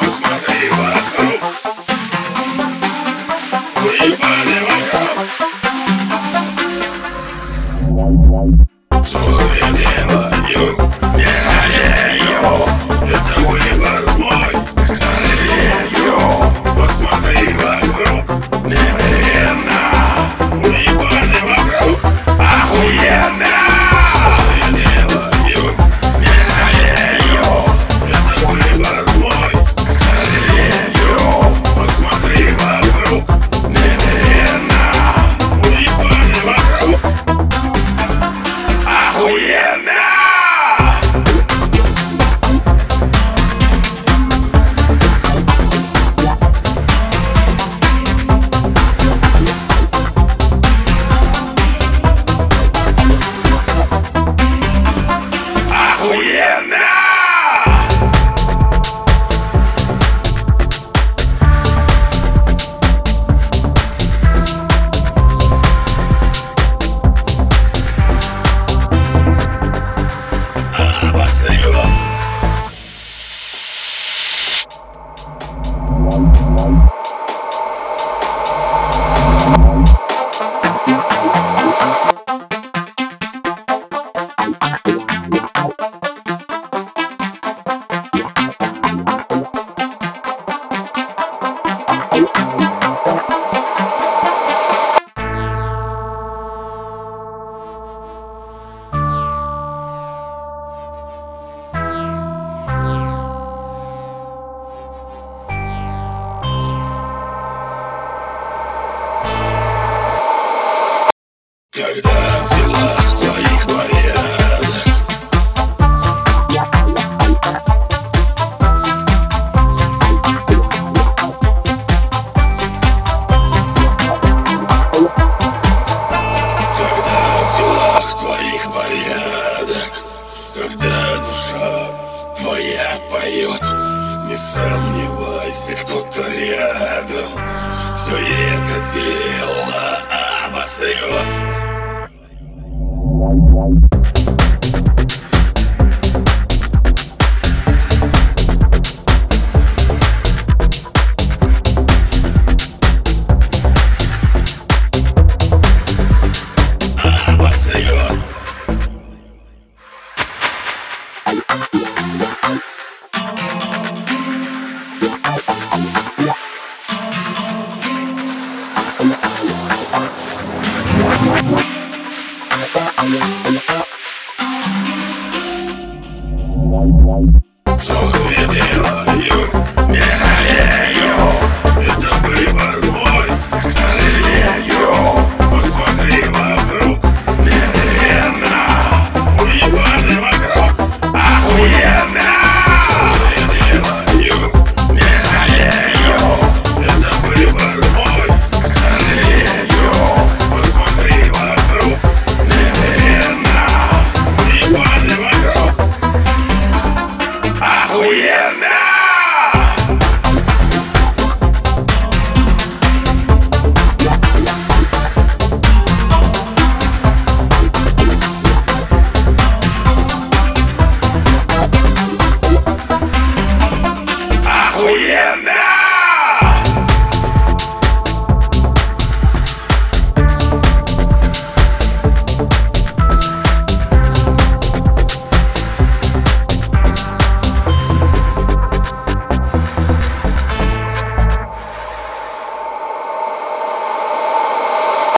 Посмотри вокруг Приболел поет. Не сомневайся, кто-то рядом. Все это дело обосрет Slow